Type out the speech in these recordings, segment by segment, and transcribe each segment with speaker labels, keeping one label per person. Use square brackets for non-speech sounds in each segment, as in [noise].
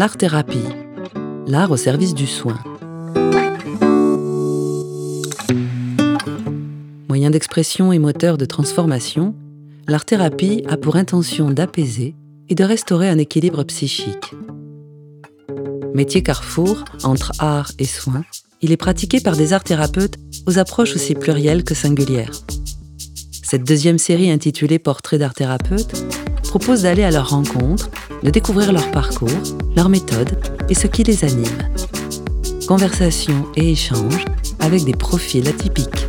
Speaker 1: l'art-thérapie, l'art au service du soin. Moyen d'expression et moteur de transformation, l'art-thérapie a pour intention d'apaiser et de restaurer un équilibre psychique. Métier carrefour entre art et soin, il est pratiqué par des art-thérapeutes aux approches aussi plurielles que singulières. Cette deuxième série intitulée Portrait d'art thérapeute propose d'aller à leur rencontre, de découvrir leur parcours, leur méthode et ce qui les anime. Conversation et échanges avec des profils atypiques.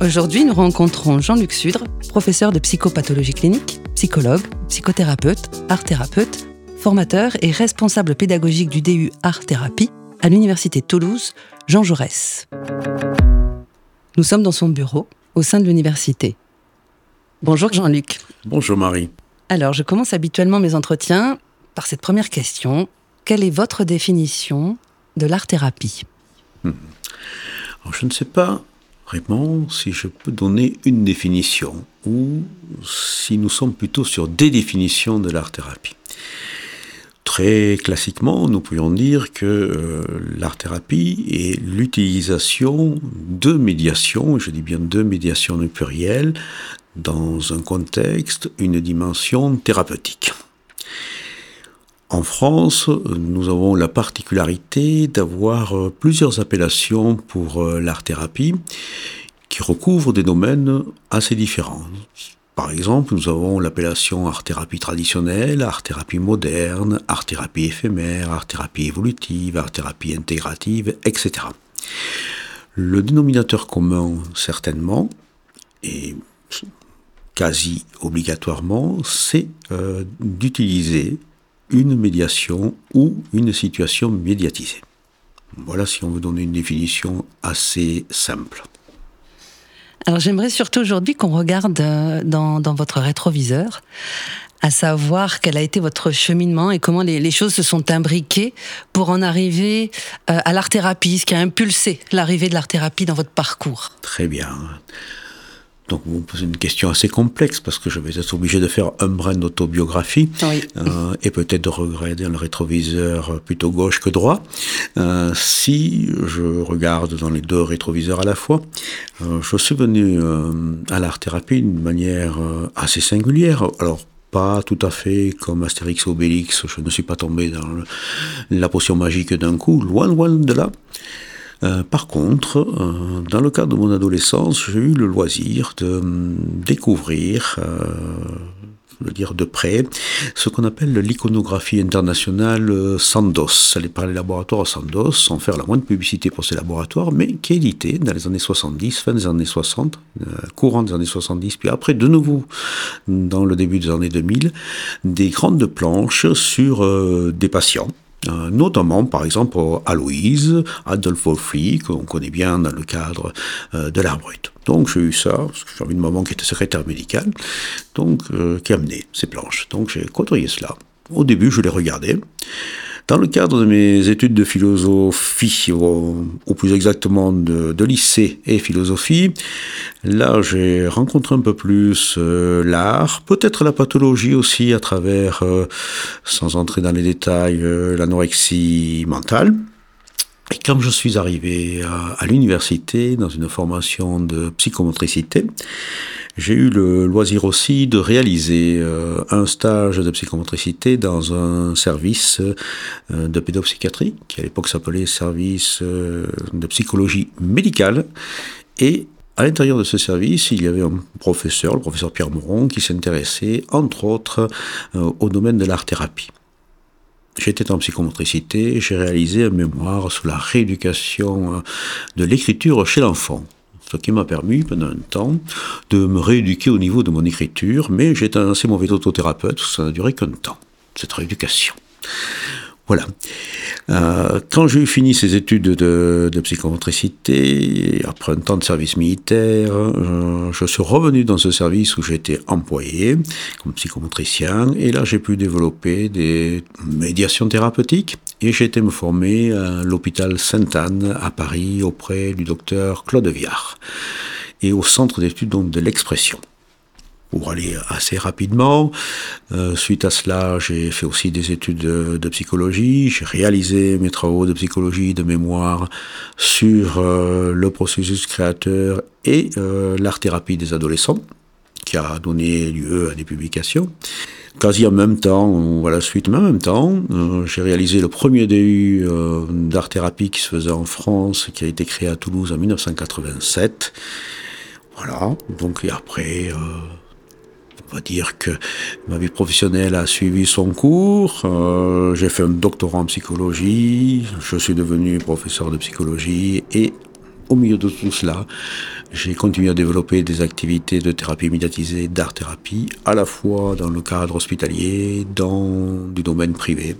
Speaker 1: Aujourd'hui, nous rencontrons Jean-Luc Sudre, professeur de psychopathologie clinique, psychologue, psychothérapeute, art-thérapeute, formateur et responsable pédagogique du DU Art Thérapie à l'Université Toulouse, Jean Jaurès. Nous sommes dans son bureau, au sein de l'université. Bonjour Jean-Luc.
Speaker 2: Bonjour Marie.
Speaker 1: Alors, je commence habituellement mes entretiens par cette première question. Quelle est votre définition de l'art-thérapie
Speaker 2: hmm. Je ne sais pas vraiment si je peux donner une définition ou si nous sommes plutôt sur des définitions de l'art-thérapie. Très classiquement, nous pourrions dire que euh, l'art-thérapie est l'utilisation de médiations, je dis bien de médiations au pluriel, dans un contexte, une dimension thérapeutique. En France, nous avons la particularité d'avoir euh, plusieurs appellations pour euh, l'art-thérapie qui recouvrent des domaines assez différents. Par exemple, nous avons l'appellation art-thérapie traditionnelle, art-thérapie moderne, art-thérapie éphémère, art-thérapie évolutive, art-thérapie intégrative, etc. Le dénominateur commun, certainement, et quasi obligatoirement, c'est euh, d'utiliser une médiation ou une situation médiatisée. Voilà si on veut donner une définition assez simple.
Speaker 1: Alors j'aimerais surtout aujourd'hui qu'on regarde euh, dans, votre rétroviseur, à savoir quel a été votre cheminement et comment les, choses se sont imbriquées pour en arriver euh, à l'art-thérapie, ce qui a impulsé l'arrivée de l'art-thérapie dans votre parcours.
Speaker 2: Très bien. Donc vous me posez une question assez complexe parce que je vais être obligé de faire un brin d'autobiographie euh, et peut-être de regarder le rétroviseur plutôt gauche que droit. Euh, si je regarde dans les deux rétroviseurs à la fois, euh, je suis venu à l'art-thérapie d'une manière assez singulière. Alors pas tout à fait comme Astérix Obélix, je ne suis pas tombé dans la potion magique d'un coup, loin loin de là. Euh, par contre, euh, dans le cadre de mon adolescence, j'ai eu le loisir de hum, découvrir, euh, je dire de près, ce qu'on appelle l'iconographie internationale Sandos. Elle est par les laboratoires Sandos, sans faire la moindre publicité pour ces laboratoires, mais qui est édité dans les années 70, fin des années 60, courant des années 70, puis après de nouveau dans le début des années 2000, des grandes planches sur des patients euh, notamment par exemple Aloïse, Adolfo Free, qu'on connaît bien dans le cadre euh, de l'art brut. Donc j'ai eu ça, parce que j'avais une maman qui était secrétaire médicale, donc euh, qui a amené ces planches. Donc j'ai côtoyé cela. Au début, je les regardais. Dans le cadre de mes études de philosophie, ou, plus exactement de, lycée et philosophie, là j'ai rencontré un peu plus euh, l'art, peut-être la pathologie aussi à travers, euh, sans entrer dans les détails, euh, l'anorexie mentale. Et quand je suis arrivé à l'université dans une formation de psychomotricité, j'ai eu le loisir aussi de réaliser euh, un stage de psychomotricité dans un service euh, de pédopsychiatrie, qui à l'époque s'appelait service euh, de psychologie médicale. Et à l'intérieur de ce service, il y avait un professeur, le professeur Pierre Moron, qui s'intéressait entre autres au domaine de l'art-thérapie. J'étais en psychomotricité, j'ai réalisé un mémoire sur la rééducation de l'écriture chez l'enfant ce qui m'a permis pendant un temps de me rééduquer au niveau de mon écriture, mais j'étais un assez mauvais autothérapeute, ça n'a duré qu'un temps, cette rééducation. Voilà. Euh, quand j'ai fini ces études de, psychomotricité, après un temps de service militaire, euh, je suis revenu dans ce service où j'étais employé comme psychomotricien, et là j'ai pu développer des médiations thérapeutiques, et j'ai été me former à l'hôpital Sainte-Anne à Paris auprès du docteur Claude Viard, et au centre d'études de l'expression. Pour aller assez rapidement. Euh, suite à cela, j'ai fait aussi des études de, psychologie. J'ai réalisé mes travaux de psychologie, de mémoire sur euh, le processus créateur et euh, l'art-thérapie des adolescents, qui a donné lieu à des publications. Quasi en même temps, ou à la suite, mais en même temps, j'ai réalisé le premier DU d'art-thérapie qui se faisait en France, qui a été créé à Toulouse en 1987. Voilà, donc et après on va dire que ma vie professionnelle a suivi son cours. Euh, j'ai fait un doctorat en psychologie. Je suis devenu professeur de psychologie et au milieu de tout cela, j'ai continué à développer des activités de thérapie médiatisée, d'art-thérapie, à la fois dans le cadre hospitalier, dans du domaine privé.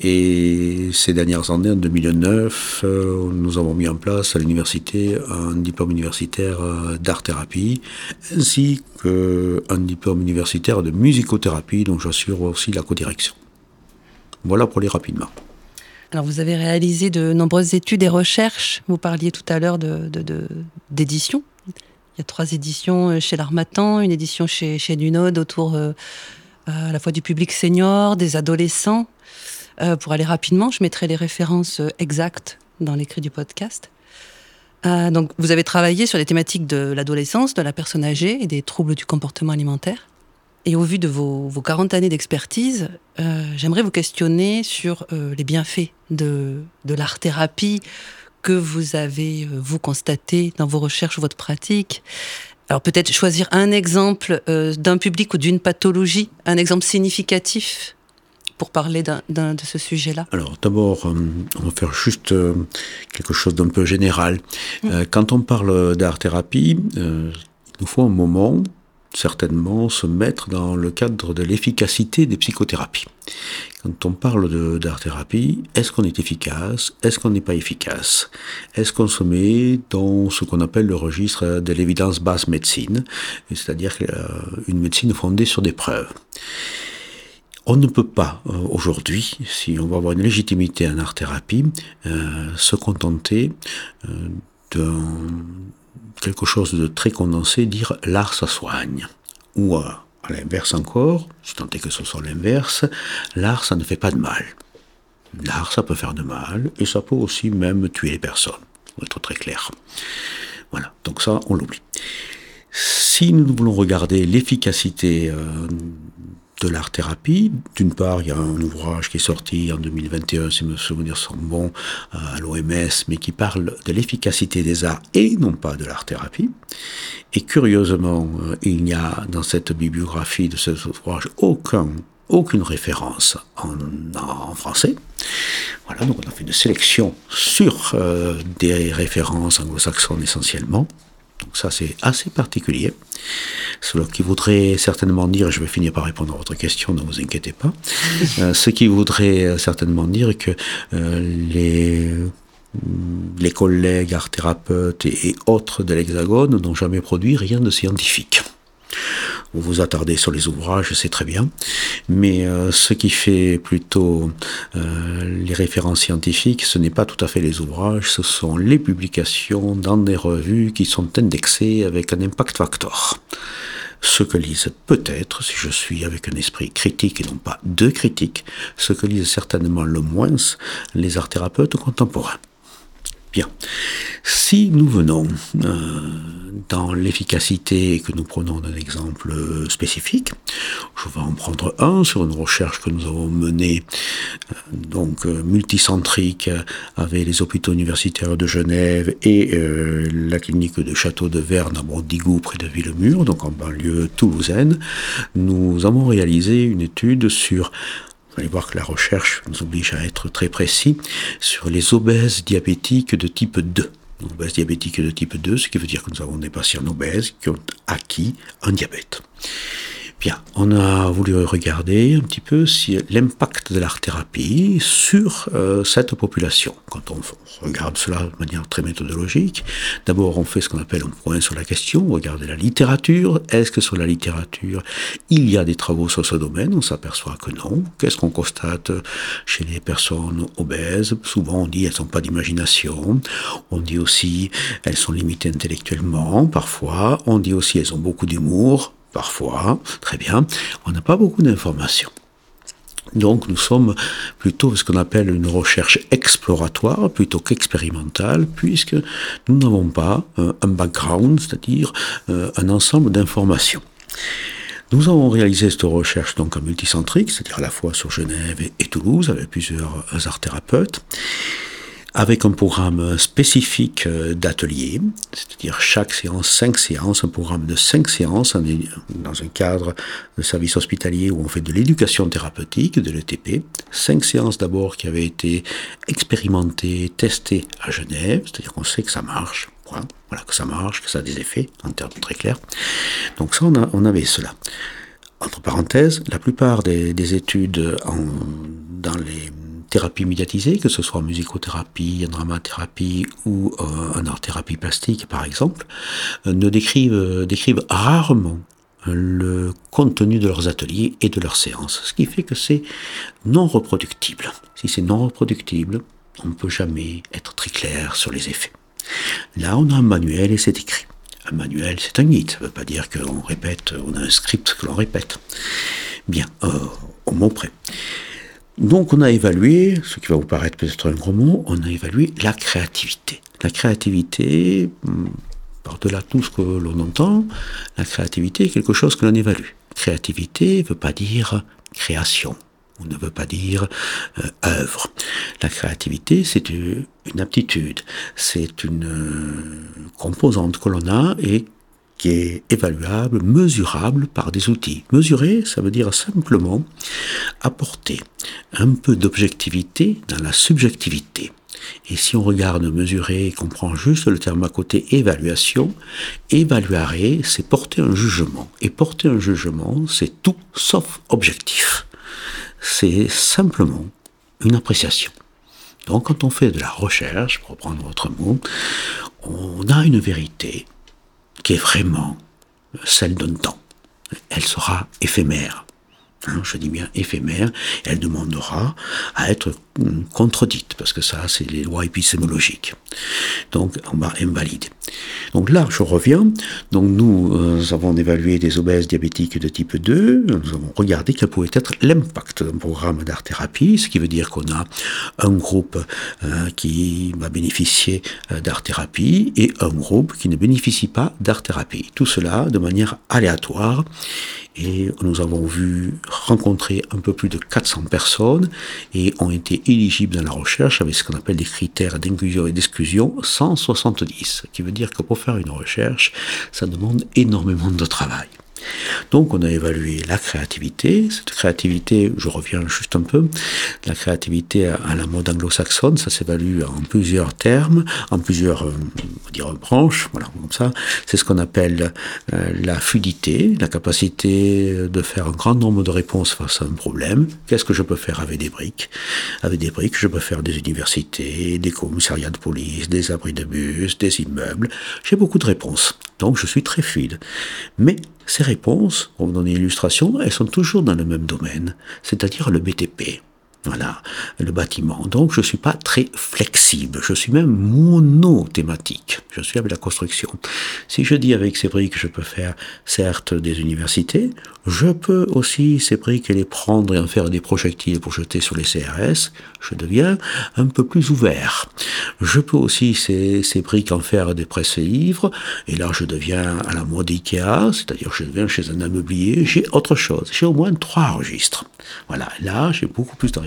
Speaker 2: Et ces dernières années, en 2009, euh, nous avons mis en place à l'université un diplôme universitaire euh, d'art-thérapie, ainsi qu'un diplôme universitaire de musicothérapie, dont j'assure aussi la codirection. Voilà pour les rapidement.
Speaker 1: Alors vous avez réalisé de nombreuses études et recherches. Vous parliez tout à l'heure d'édition. De, Il y a trois éditions euh, chez l'Armatan, une édition chez, chez autour à la fois du public senior, des adolescents. Euh, pour aller rapidement, je mettrai les références euh, exactes dans l'écrit du podcast. Euh, donc, vous avez travaillé sur les thématiques de l'adolescence, de la personne âgée et des troubles du comportement alimentaire. Et au vu de vos, vos 40 années d'expertise, j'aimerais vous questionner sur les bienfaits de, de l'art-thérapie que vous avez, vous, constaté dans vos recherches ou votre pratique. Alors peut-être choisir un exemple d'un public ou d'une pathologie, un exemple significatif pour parler de ce sujet-là
Speaker 2: Alors d'abord, euh, on va faire juste euh, quelque chose d'un peu général. Mm. Euh, quand on parle d'art-thérapie, il nous faut un moment, certainement, se mettre dans le cadre de l'efficacité des psychothérapies. Quand on parle d'art-thérapie, est-ce qu'on est efficace? Est-ce qu'on n'est pas efficace? Est-ce qu'on se met dans ce qu'on appelle le registre de l'évidence basse médecine, c'est-à-dire une médecine fondée sur des preuves on ne peut pas euh, aujourd'hui, si on veut avoir une légitimité en art-thérapie, euh, se contenter euh, de quelque chose de très condensé, dire l'art ça soigne. Ou à l'inverse encore, si tant est que ce soit l'inverse, l'art ça ne fait pas de mal. L'art ça peut faire de mal et ça peut aussi même tuer les personnes, pour être très clair. Voilà, donc ça on l'oublie. Si nous voulons regarder l'efficacité de l'art-thérapie. D'une part, il y a un ouvrage qui est sorti en 2021, si mes souvenirs sont bons, à l'OMS, mais qui parle de l'efficacité des arts et non pas de l'art-thérapie. Et curieusement, euh, il n'y a dans cette bibliographie de cet ouvrage aucun, aucune référence en, français. Voilà, donc on a fait une sélection sur euh, des références anglo-saxonnes essentiellement. Donc ça, c'est assez particulier. Ce qui voudrait certainement dire, je vais finir par répondre à votre question, ne vous inquiétez pas, [laughs] euh, ce qui voudrait euh, certainement dire que euh, les les collègues art thérapeutes et autres de l'Hexagone n'ont jamais produit rien de scientifique. Vous vous attardez sur les ouvrages, c'est très bien, mais euh, ce qui fait plutôt euh, les références scientifiques, ce n'est pas tout à fait les ouvrages, ce sont les publications dans des revues qui sont indexées avec un impact factor. Ce que lisent peut-être, si je suis avec un esprit critique et non pas de critique, ce que lisent certainement le moins les art thérapeutes contemporains. Bien. Si nous venons euh, dans l'efficacité que nous prenons d'un exemple spécifique, je vais en prendre un sur une recherche que nous avons menée, euh, donc euh, multicentrique, avec les hôpitaux universitaires de Genève et la clinique de Château de Verne à Bondigou près de Villemur, donc en banlieue toulousaine. Nous avons réalisé une étude sur vous allez voir que la recherche nous oblige à être très précis sur les obèses diabétiques de type 2. Obèses diabétiques de type 2, ce qui veut dire que nous avons des patients obèses qui ont acquis un diabète. Bien, on a voulu regarder un petit peu si l'impact de l'art-thérapie sur euh, cette population. Quand on, regarde cela de manière très méthodologique, d'abord on fait ce qu'on appelle un point sur la question, on regarde la littérature. Est-ce que sur la littérature, il y a des travaux sur ce domaine? On s'aperçoit que non. Qu'est-ce qu'on constate chez les personnes obèses? Souvent on dit elles n'ont pas d'imagination. On dit aussi elles sont limitées intellectuellement, parfois. On dit aussi elles ont beaucoup d'humour parfois, très bien, on n'a pas beaucoup d'informations. Donc nous sommes plutôt ce qu'on appelle une recherche exploratoire plutôt qu'expérimentale, puisque nous n'avons pas euh, un background, c'est-à-dire euh, un ensemble d'informations. Nous avons réalisé cette recherche donc en multicentrique, c'est-à-dire à la fois sur Genève et Toulouse, avec plusieurs art thérapeutes avec un programme spécifique euh, d'atelier, c'est-à-dire chaque séance, cinq séances, un programme de cinq séances dans un cadre de service hospitalier où on fait de l'éducation thérapeutique, de l'ETP. Cinq séances d'abord qui avaient été expérimentées, testées à Genève, c'est-à-dire qu'on sait que ça marche. Voilà, que ça marche, que ça a des effets, en termes très clairs. Donc ça, on, avait cela. Entre parenthèses, la plupart des, des études dans les thérapie médiatisée, que ce soit en musicothérapie, en dramathérapie ou euh, en art-thérapie plastique par exemple, euh, ne euh, décrivent rarement le contenu de leurs ateliers et de leurs séances, ce qui fait que c'est non reproductible. Si c'est non reproductible, on ne peut jamais être très clair sur les effets. Là, on a un manuel et c'est écrit. Un manuel, c'est un guide, ça ne veut pas dire qu'on répète, on a un script que l'on répète. Bien, au mot près. Donc on a évalué, ce qui va vous paraître peut-être un gros mot, on a évalué la créativité. La créativité, hmm, par-delà tout ce que l'on entend, la créativité est quelque chose que l'on évalue. Créativité ne veut pas dire création, ou ne veut pas dire euh, œuvre. La créativité, c'est une aptitude, c'est une euh, composante que l'on a et qui est évaluable, mesurable par des outils. Mesurer, ça veut dire simplement apporter un peu d'objectivité dans la subjectivité. Et si on regarde mesurer et qu'on prend juste le terme à côté évaluation, évaluer, c'est porter un jugement. Et porter un jugement, c'est tout sauf objectif. C'est simplement une appréciation. Donc quand on fait de la recherche, pour reprendre votre mot, on a une vérité, qui est vraiment celle d'un temps. Elle sera éphémère. Je dis bien éphémère, elle demandera à être contredite, parce que ça, c'est les lois épistémologiques. Donc, on va invalider. Donc là, je reviens. Donc nous, euh, avons évalué des obèses diabétiques de type 2. Nous avons regardé quel pouvait être l'impact d'un programme d'art-thérapie, ce qui veut dire qu'on a un groupe euh, qui va bénéficier euh, d'art-thérapie et un groupe qui ne bénéficie pas d'art-thérapie. Tout cela de manière aléatoire. Et nous avons vu rencontrer un peu plus de 400 personnes et ont été éligibles dans la recherche avec ce qu'on appelle des critères d'inclusion et d'exclusion 170, ce qui veut dire que pour faire une recherche, ça demande énormément de travail. Donc on a évalué la créativité. Cette créativité, je reviens juste un peu, la créativité à la mode anglo-saxonne, ça s'évalue en plusieurs termes, en plusieurs euh, dire, branches, voilà, comme ça. C'est ce qu'on appelle euh, la fluidité, la capacité de faire un grand nombre de réponses face à un problème. Qu'est-ce que je peux faire avec des briques? Avec des briques, je peux faire des universités, des commissariats de police, des abris de bus, des immeubles. J'ai beaucoup de réponses. Donc je suis très fluide. Mais ces réponses, pour vous donner une illustration, elles sont toujours dans le même domaine, c'est-à-dire le BTP. Voilà, le bâtiment. Donc je ne suis pas très flexible, je suis même monothématique. Je suis avec la construction. Si je dis avec ces briques, je peux faire certes des universités, je peux aussi ces briques les prendre et en faire des projectiles pour jeter sur les CRS, je deviens un peu plus ouvert. Je peux aussi ces, ces briques en faire des presses livres, et là je deviens à la mode Ikea, c'est-à-dire je deviens chez un ameublier, j'ai autre chose, j'ai au moins trois registres. Voilà, là j'ai beaucoup plus de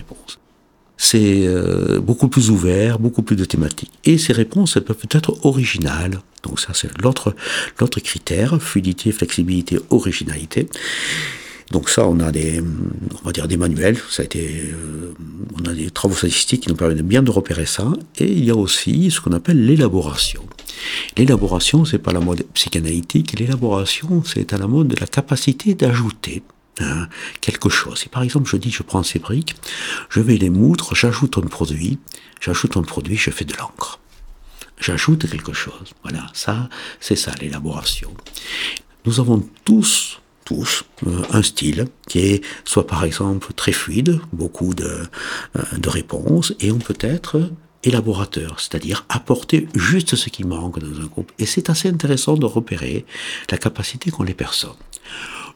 Speaker 2: c'est euh, beaucoup plus ouvert, beaucoup plus de thématiques. Et ces réponses, elles peuvent être originales. Donc ça, c'est l'autre, critère, fluidité, flexibilité, originalité. Donc ça, on a des, on va dire des manuels. Ça a été, euh, on a des travaux statistiques qui nous permettent bien de repérer ça. Et il y a aussi ce qu'on appelle l'élaboration. L'élaboration, c'est pas la mode psychanalytique. L'élaboration, c'est à la mode de la capacité d'ajouter Hein, quelque chose. Et par exemple, je dis, je prends ces briques, je vais les moudre, j'ajoute un produit, j'ajoute un produit, je fais de l'encre. J'ajoute quelque chose. Voilà, ça, c'est ça l'élaboration. Nous avons tous, tous, euh, un style qui est soit par exemple très fluide, beaucoup de, euh, de réponses, et on peut être élaborateur, c'est-à-dire apporter juste ce qui manque dans un groupe. Et c'est assez intéressant de repérer la capacité qu'ont les personnes.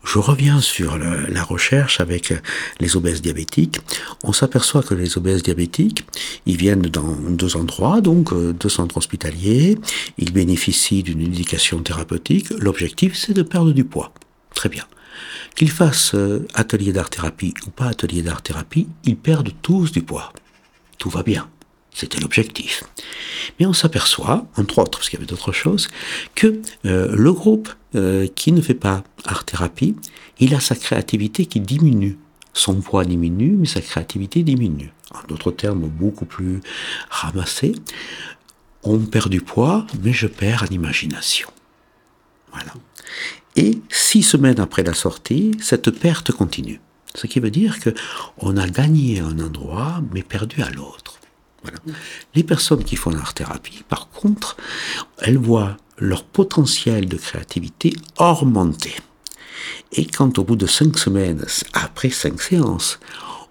Speaker 2: Je reviens sur la recherche avec les obèses diabétiques. On s'aperçoit que les obèses diabétiques, ils viennent dans deux endroits, donc euh, deux centres hospitaliers. Ils bénéficient d'une éducation thérapeutique. L'objectif, c'est de perdre du poids. Très bien. Qu'ils fassent euh, atelier d'art-thérapie ou pas atelier d'art-thérapie, ils perdent tous du poids. Tout va bien. C'était l'objectif. Mais on s'aperçoit, entre autres, parce qu'il y avait d'autres choses, que euh, le groupe euh, qui ne fait pas art-thérapie, il a sa créativité qui diminue. Son poids diminue, mais sa créativité diminue. En d'autres termes, beaucoup plus ramassé. On perd du poids, mais je perds en imagination. Voilà. Et six semaines après la sortie, cette perte continue. Ce qui veut dire que on a gagné à un endroit, mais perdu à l'autre. Les personnes qui font l'art-thérapie, par contre, elles voient leur potentiel de créativité augmenter. Et quand au bout de cinq semaines, après cinq séances,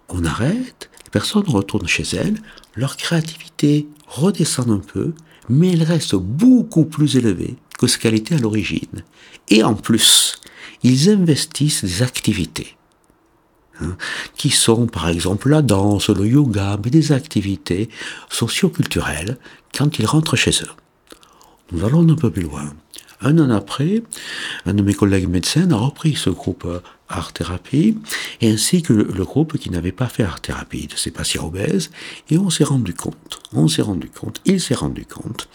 Speaker 2: on arrête, les personnes retournent chez elles, leur créativité redescend un peu, mais elle reste beaucoup plus élevée que ce qu'elle était à l'origine. Et en plus, ils investissent des activités Hein, qui sont par exemple la danse, le yoga, mais des activités socioculturelles quand ils rentrent chez eux. Nous allons un peu plus loin. Un an après, un de mes collègues médecins a repris ce groupe art-thérapie, ainsi que le groupe qui n'avait pas fait art-thérapie de ces patients obèses, et on s'est rendu compte, on s'est rendu compte, il s'est rendu compte,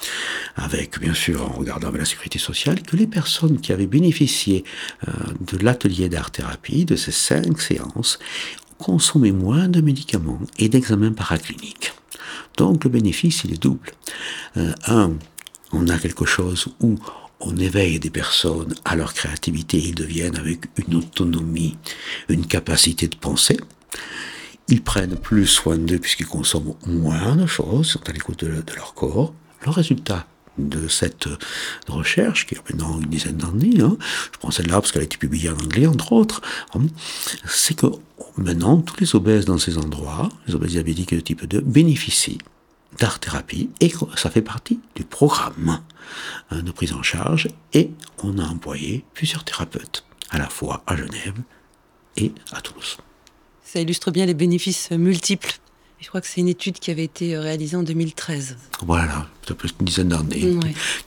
Speaker 2: avec bien sûr en regardant la sécurité sociale, que les personnes qui avaient bénéficié euh, de l'atelier d'art-thérapie, de ces cinq séances, consommaient moins de médicaments et d'examens paracliniques. Donc le bénéfice, il est double. Euh, un, on a quelque chose où on éveille des personnes à leur créativité, ils deviennent avec une autonomie, une capacité de penser. Ils prennent plus soin d'eux puisqu'ils consomment moins de choses, sont à l'écoute de, leur corps. Le résultat de cette recherche, qui a maintenant une dizaine d'années, hein, je prends celle-là parce qu'elle a été publiée en anglais, entre autres, hein, c'est que maintenant, tous les obèses dans ces endroits, les obèses diabétiques de type 2, bénéficient d'art-thérapie et ça fait partie du programme hein, de prise en charge et on a employé plusieurs thérapeutes à la fois à Genève et à Toulouse.
Speaker 1: Ça illustre bien les bénéfices multiples. Je crois que c'est une étude qui avait été réalisée en 2013.
Speaker 2: Voilà, peut-être une dizaine d'années,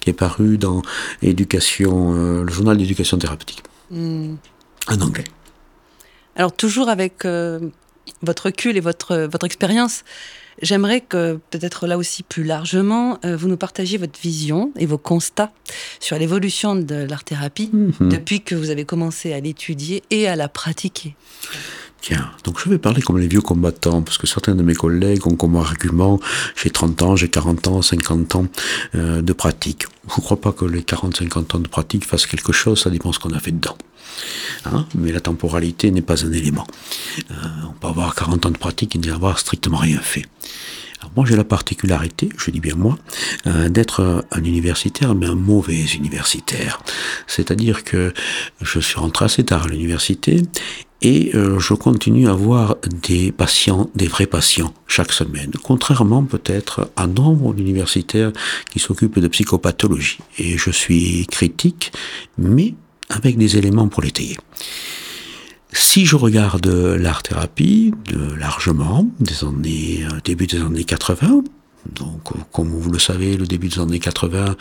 Speaker 2: qui est parue dans éducation, euh, le journal d'éducation thérapeutique, hmm. en anglais.
Speaker 1: Alors toujours avec euh, votre recul et votre, votre expérience, J'aimerais que, peut-être là aussi plus largement, euh, vous nous partagiez votre vision et vos constats sur l'évolution de l'art-thérapie mhm. depuis que vous avez commencé à l'étudier et à la pratiquer.
Speaker 2: Tiens, donc je vais parler comme les vieux combattants, parce que certains de mes collègues ont comme argument, j'ai 30 ans, j'ai 40 ans, 50 ans euh, de pratique. Je ne crois pas que les 40-50 ans de pratique fassent quelque chose, ça dépend ce qu'on a fait dedans. Hein mais la temporalité n'est pas un élément. Euh, on peut avoir 40 ans de pratique et n'y avoir strictement rien fait. Moi j'ai la particularité, je dis bien moi, euh, d'être un universitaire, mais un mauvais universitaire. C'est-à-dire que je suis rentré assez tard à l'université et euh, je continue à voir des patients, des vrais patients, chaque semaine, contrairement peut-être à nombre d'universitaires qui s'occupent de psychopathologie. Et je suis critique, mais avec des éléments pour l'étayer. Si je regarde l'art-thérapie, de largement, des années, euh, début des années 80, donc, comme vous le savez, le début des années 80,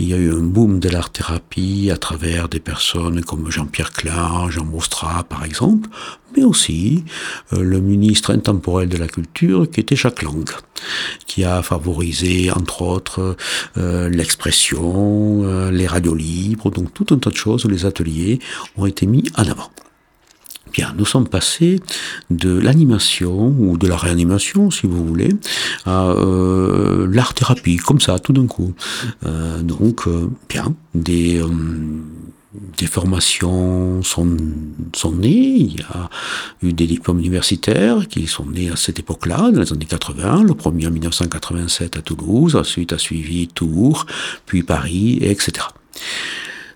Speaker 2: il y a eu un boom de l'art-thérapie à travers des personnes comme Jean-Pierre Klein, Jean Mostra, par exemple, mais aussi euh, le ministre intemporel de la culture qui était Jacques Lang, qui a favorisé, entre autres, euh, l'expression, les radios libres, donc tout un tas de choses les ateliers ont été mis en avant nous sommes passés de l'animation ou de la réanimation, si vous voulez, à euh, l'art-thérapie, comme ça, tout d'un coup. Euh, donc, euh, bien, des, des formations sont, sont nées, il y a eu des diplômes universitaires qui sont nés à cette époque-là, dans les années 80, le premier en 1987 à Toulouse, ensuite a suivi Tours, puis Paris, etc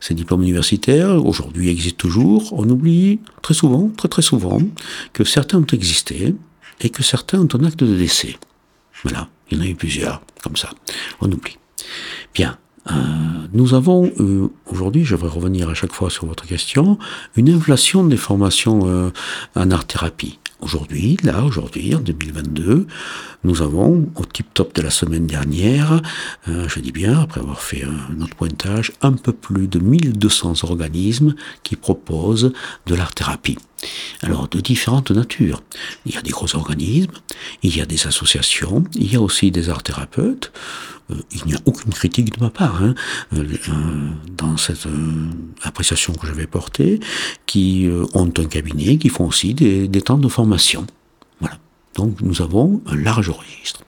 Speaker 2: ces diplômes universitaires, aujourd'hui existent toujours, on oublie très souvent, très très souvent, que certains ont existé et que certains ont un acte de décès. Voilà, il y en a eu plusieurs, comme ça. On oublie. Bien. nous avons aujourd'hui, je vais revenir à chaque fois sur votre question, une inflation des formations en art-thérapie. Aujourd'hui, là, aujourd'hui, en 2022, nous avons, au tip-top de la semaine dernière, euh, je dis bien, après avoir fait un autre pointage, un peu plus de 1200 organismes qui proposent de l'art-thérapie. Alors, de différentes natures. Il y a des gros organismes, il y a des associations, il y a aussi des art-thérapeutes. Euh, il n'y a aucune critique de ma part hein, euh, dans cette appréciation que je vais porter, qui ont un cabinet, qui font aussi des, temps de formation. Voilà. Donc nous avons un large registre.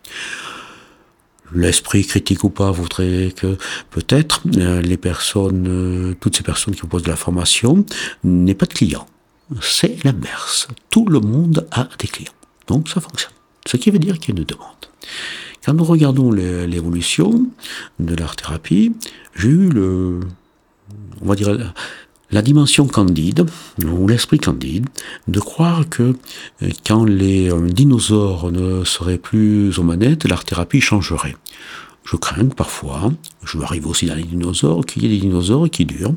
Speaker 2: L'esprit critique ou pas voudrait que peut-être euh, les personnes, euh, toutes ces personnes qui proposent de la formation n'aient pas de clients. C'est l'inverse. Tout le monde a des clients. Donc ça fonctionne. Ce qui veut dire qu'il y a une demande. Quand nous regardons l'évolution de l'art-thérapie, j'ai eu le, on va dire, la dimension candide, ou l'esprit candide, de croire que euh, quand les euh, dinosaures ne seraient plus aux manettes, l'art-thérapie changerait. Je crains que parfois, je arrive aussi dans les dinosaures, qu'il y ait des dinosaures qui durent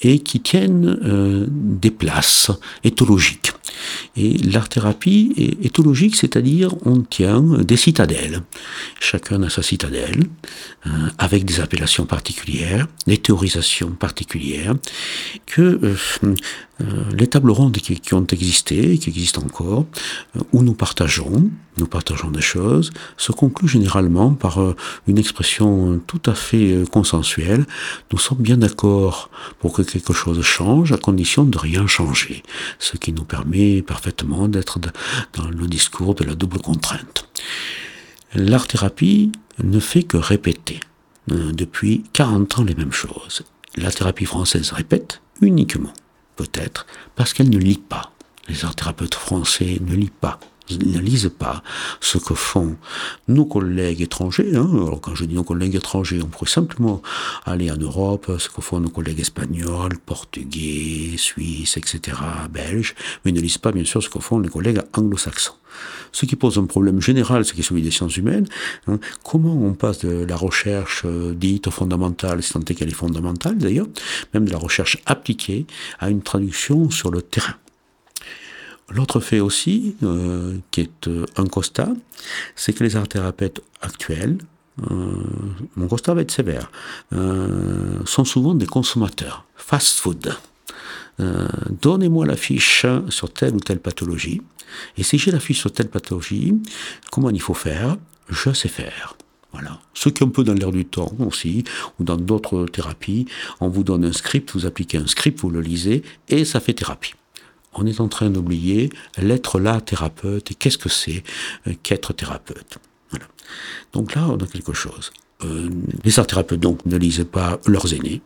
Speaker 2: et qui tiennent euh, des places éthologiques. Et l'art-thérapie est éthologique, c'est-à-dire on tient des citadelles. Chacun a sa citadelle, euh, avec des appellations particulières, des théorisations particulières, que euh, les tables rondes qui, ont existé, qui existent encore, où nous partageons, nous partageons des choses, se concluent généralement par une expression tout à fait consensuelle. Nous sommes bien d'accord pour que quelque chose change, à condition de rien changer, ce qui nous permet parfaitement d'être dans le discours de la double contrainte. L'art-thérapie ne fait que répéter euh, depuis 40 ans les mêmes choses. La thérapie française répète uniquement, peut-être, parce qu'elle ne lit pas. Les art-thérapeutes français ne lisent pas ils ne lisent pas ce que font nos collègues étrangers. Hein. Alors quand je dis nos collègues étrangers, on pourrait simplement aller en Europe, ce que font nos collègues espagnols, portugais, suisses, etc., belges, mais ils ne lisent pas bien sûr ce que font les collègues anglo-saxons. Ce qui pose un problème général, ce qui est celui des sciences humaines. Hein. Comment on passe de la recherche euh, dite fondamentale, si tant est qu'elle est fondamentale d'ailleurs, même de la recherche appliquée, à une traduction sur le terrain? L'autre fait aussi, euh, qui est euh, un constat, c'est que les art-thérapeutes actuels, euh, mon constat va être sévère, sont souvent des consommateurs, fast food. Donnez-moi la fiche sur telle ou telle pathologie, et si j'ai la fiche sur telle pathologie, comment il faut faire? Je sais faire. Voilà. Ce qui est un peu dans l'air du temps aussi, ou dans d'autres thérapies, on vous donne un script, vous appliquez un script, vous le lisez, et ça fait thérapie on est en train d'oublier l'être là thérapeute et qu'est-ce que c'est euh, qu'être thérapeute. Donc là, on a quelque chose. Euh, les arts thérapeutes ne lisent pas leurs aînés.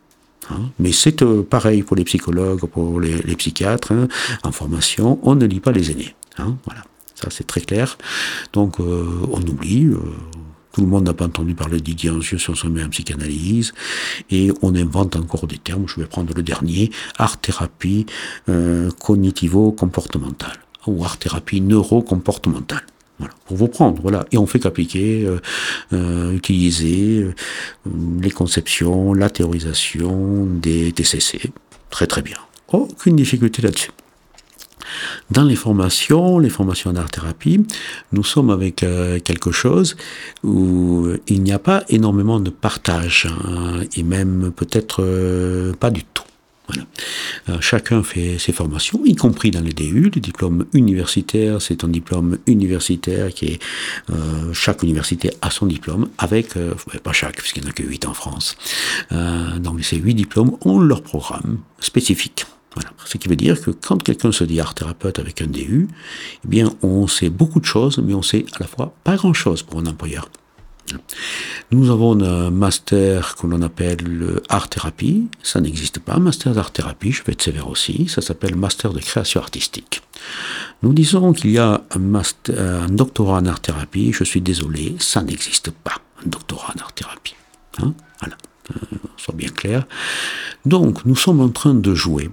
Speaker 2: Hein, mais c'est euh, pareil pour les psychologues, pour les, psychiatres hein, en formation, on ne lit pas les aînés. Hein, voilà, ça c'est très clair. Donc on oublie, tout le monde n'a pas entendu parler de Didier Angieux si on en psychanalyse. Et on invente encore des termes, je vais prendre le dernier, art-thérapie euh, cognitivo-comportementale ou art-thérapie neuro-comportementale. Voilà, pour vous prendre, voilà. Et on fait qu'appliquer, euh, euh, utiliser les conceptions, la théorisation des TCC. Très très bien. Aucune difficulté là-dessus. Dans les formations, les formations d'art-thérapie, nous sommes avec euh, quelque chose où il n'y a pas énormément de partage, hein, et même peut-être euh, pas du tout. Voilà. Euh, chacun fait ses formations, y compris dans les DU. Le diplôme universitaire, c'est un diplôme universitaire qui est... chaque université a son diplôme, avec... pas chaque, puisqu'il n'y en a que 8 en France. donc ces 8 diplômes ont leur programme spécifique. Ce qui veut dire que quand quelqu'un se dit art thérapeute avec un DU, eh bien, on sait beaucoup de choses, mais on sait à la fois pas grand-chose pour un employeur. Nous avons un master que l'on appelle le art thérapie. Ça n'existe pas, master d'art thérapie, je vais être sévère aussi. Ça s'appelle master de création artistique. Nous disons qu'il y a un, master, un doctorat en art thérapie. Je suis désolé, ça n'existe pas, un doctorat en art thérapie. Hein? Voilà, soit bien clair. Donc, nous sommes en train de jouer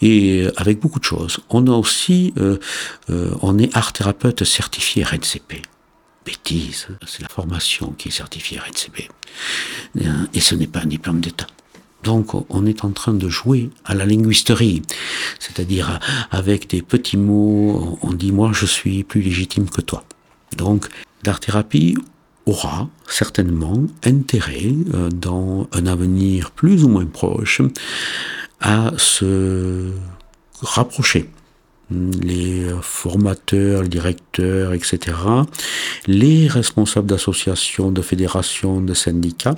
Speaker 2: et euh, avec beaucoup de choses. On a aussi, euh, euh, on est art thérapeute certifié RNCP. bêtise. C'est la formation qui est certifiée RNCB. Et ce n'est pas un diplôme d'État. Donc on est en train de jouer à la linguisterie, c'est-à-dire avec des petits mots, on dit moi je suis plus légitime que toi. Donc l'art-thérapie aura certainement intérêt euh, dans un avenir plus ou moins proche à se rapprocher les formateurs, les directeurs, etc., les responsables d'associations, de fédérations, de syndicats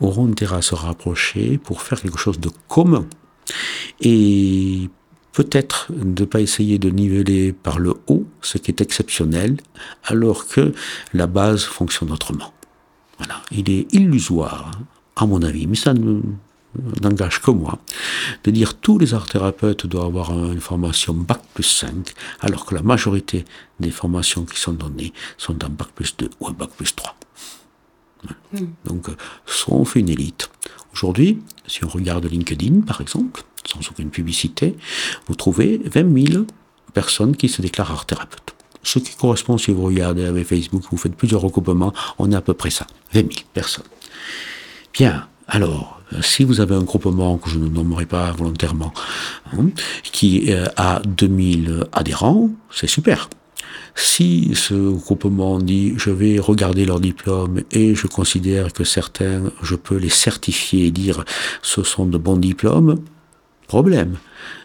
Speaker 2: auront intérêt à se rapprocher pour faire quelque chose de commun. Peut-être ne pas essayer de niveler par le haut ce qui est exceptionnel, alors que la base fonctionne autrement. Voilà. Il est illusoire, hein, à mon avis, mais ça ne n'engage que moi, de dire tous les art thérapeutes doivent avoir une formation Bac plus 5, alors que la majorité des formations qui sont données sont un Bac plus 2 ou un Bac plus 3. Hmm. Donc, soit on fait une élite. Aujourd'hui, si on regarde LinkedIn, par exemple, sans aucune publicité, vous trouvez 20 000 personnes qui se déclarent art thérapeutes. Ce qui correspond, si vous regardez avec Facebook, vous faites plusieurs recoupements, on est à peu près ça. 20 000 personnes. Bien, alors, si vous avez un groupement que je ne nommerai pas volontairement, hein, qui euh, a 2000 adhérents, c'est super. Si ce groupement dit je vais regarder leur diplôme et je considère que certains, je peux les certifier et dire ce sont de bons diplômes, problème.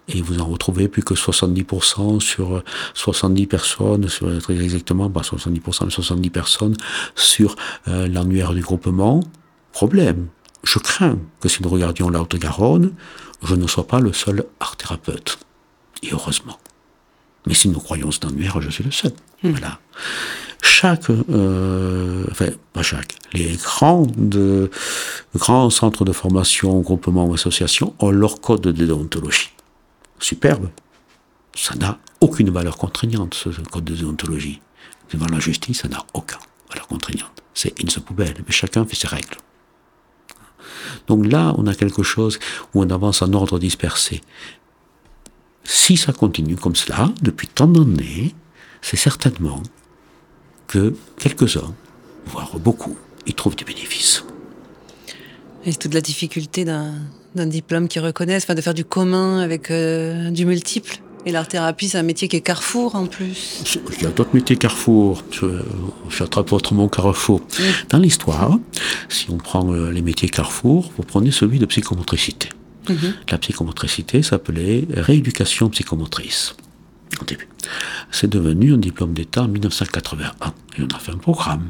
Speaker 2: Et vous en retrouvez plus que 70% sur 70 personnes, sur, exactement, pas 70%, mais 70 personnes sur euh, l'annuaire du groupement, problème. Je crains que si nous regardions la Haute-Garonne, je ne sois pas le seul art thérapeute. Et heureusement. Mais si nous croyons cet annuaire, je suis le seul. Hmm. Voilà. Chaque, euh, enfin, pas chaque, les grands centres de formation, groupements ou associations ont leur code de déontologie. Superbe. Ça n'a aucune valeur contraignante, ce code de déontologie. Devant la justice, ça n'a aucune valeur contraignante. C'est une poubelle, mais chacun fait ses règles. Donc là, on a quelque chose où on avance en ordre dispersé. Si ça continue comme cela, depuis tant d'années, c'est certainement que quelques-uns, voire beaucoup, y trouvent du bénéfice.
Speaker 1: Et toute la difficulté d'un diplôme qui reconnaisse, enfin de faire du commun avec euh, du multiple. Et l'art-thérapie, c'est un métier qui est carrefour en plus.
Speaker 2: Il y a d'autres métiers carrefour. Je, j'attrape autrement carrefour. Dans l'histoire, si on prend euh, les métiers carrefour, vous prenez celui de psychomotricité. Mhm. La psychomotricité s'appelait rééducation psychomotrice. C'est devenu un diplôme d'État en 1981. Et on a fait un programme.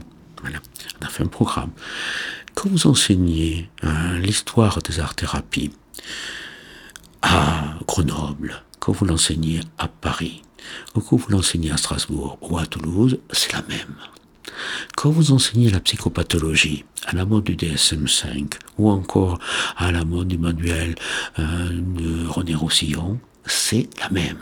Speaker 2: Programme. Quand vous enseignez hein, l'histoire des arts-thérapies à Grenoble, quand vous l'enseignez à Paris, ou quand vous l'enseignez à Strasbourg ou à Toulouse, c'est la même. Quand vous enseignez la psychopathologie à la mode du DSM-5 ou encore à la mode du manuel euh, de René Roussillon, c'est la même.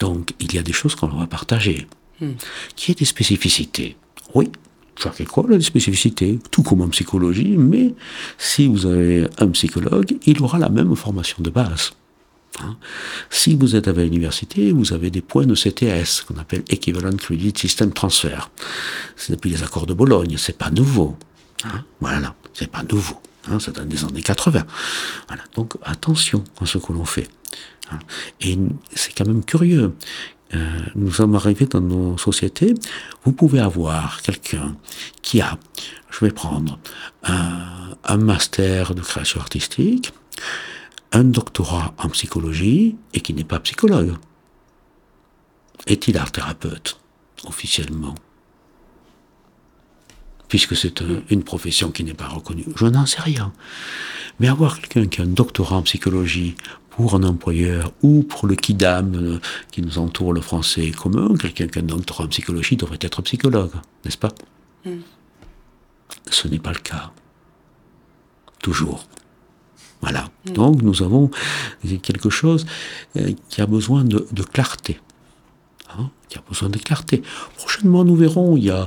Speaker 2: Donc il y a des choses qu'on va partager. Hmm. Qui est des spécificités? Oui, chaque école a des spécificités, tout comme en psychologie, mais si vous avez un psychologue, il aura la même formation de base. Hein. Si vous êtes à l'université, vous avez des points de CTS, qu'on appelle Equivalent Credit System Transfer. C'est depuis les accords de Bologne, c'est pas nouveau. Hein. Voilà, c'est pas nouveau. C'est dans les années 80. Voilà. Donc attention à ce que l'on fait. Hein. Et c'est quand même curieux. Euh, nous sommes arrivés dans nos sociétés, vous pouvez avoir quelqu'un qui a, je vais prendre, un master de création artistique, un doctorat en psychologie et qui n'est pas psychologue. Est-il art thérapeute officiellement? Puisque c'est une profession qui n'est pas reconnue. Je n'en sais rien. Mais avoir quelqu'un qui a un doctorat en psychologie pour un employeur ou pour le kidam euh, qui nous entoure le français commun, quelqu'un qui a un doctorat en psychologie devrait être psychologue, n'est-ce pas? Hmm. Ce n'est pas le cas. Toujours. Voilà. Mm. Donc nous avons quelque chose euh, qui a besoin de, clarté. Hein, qui a besoin de clarté. Prochainement, nous verrons, il, y a,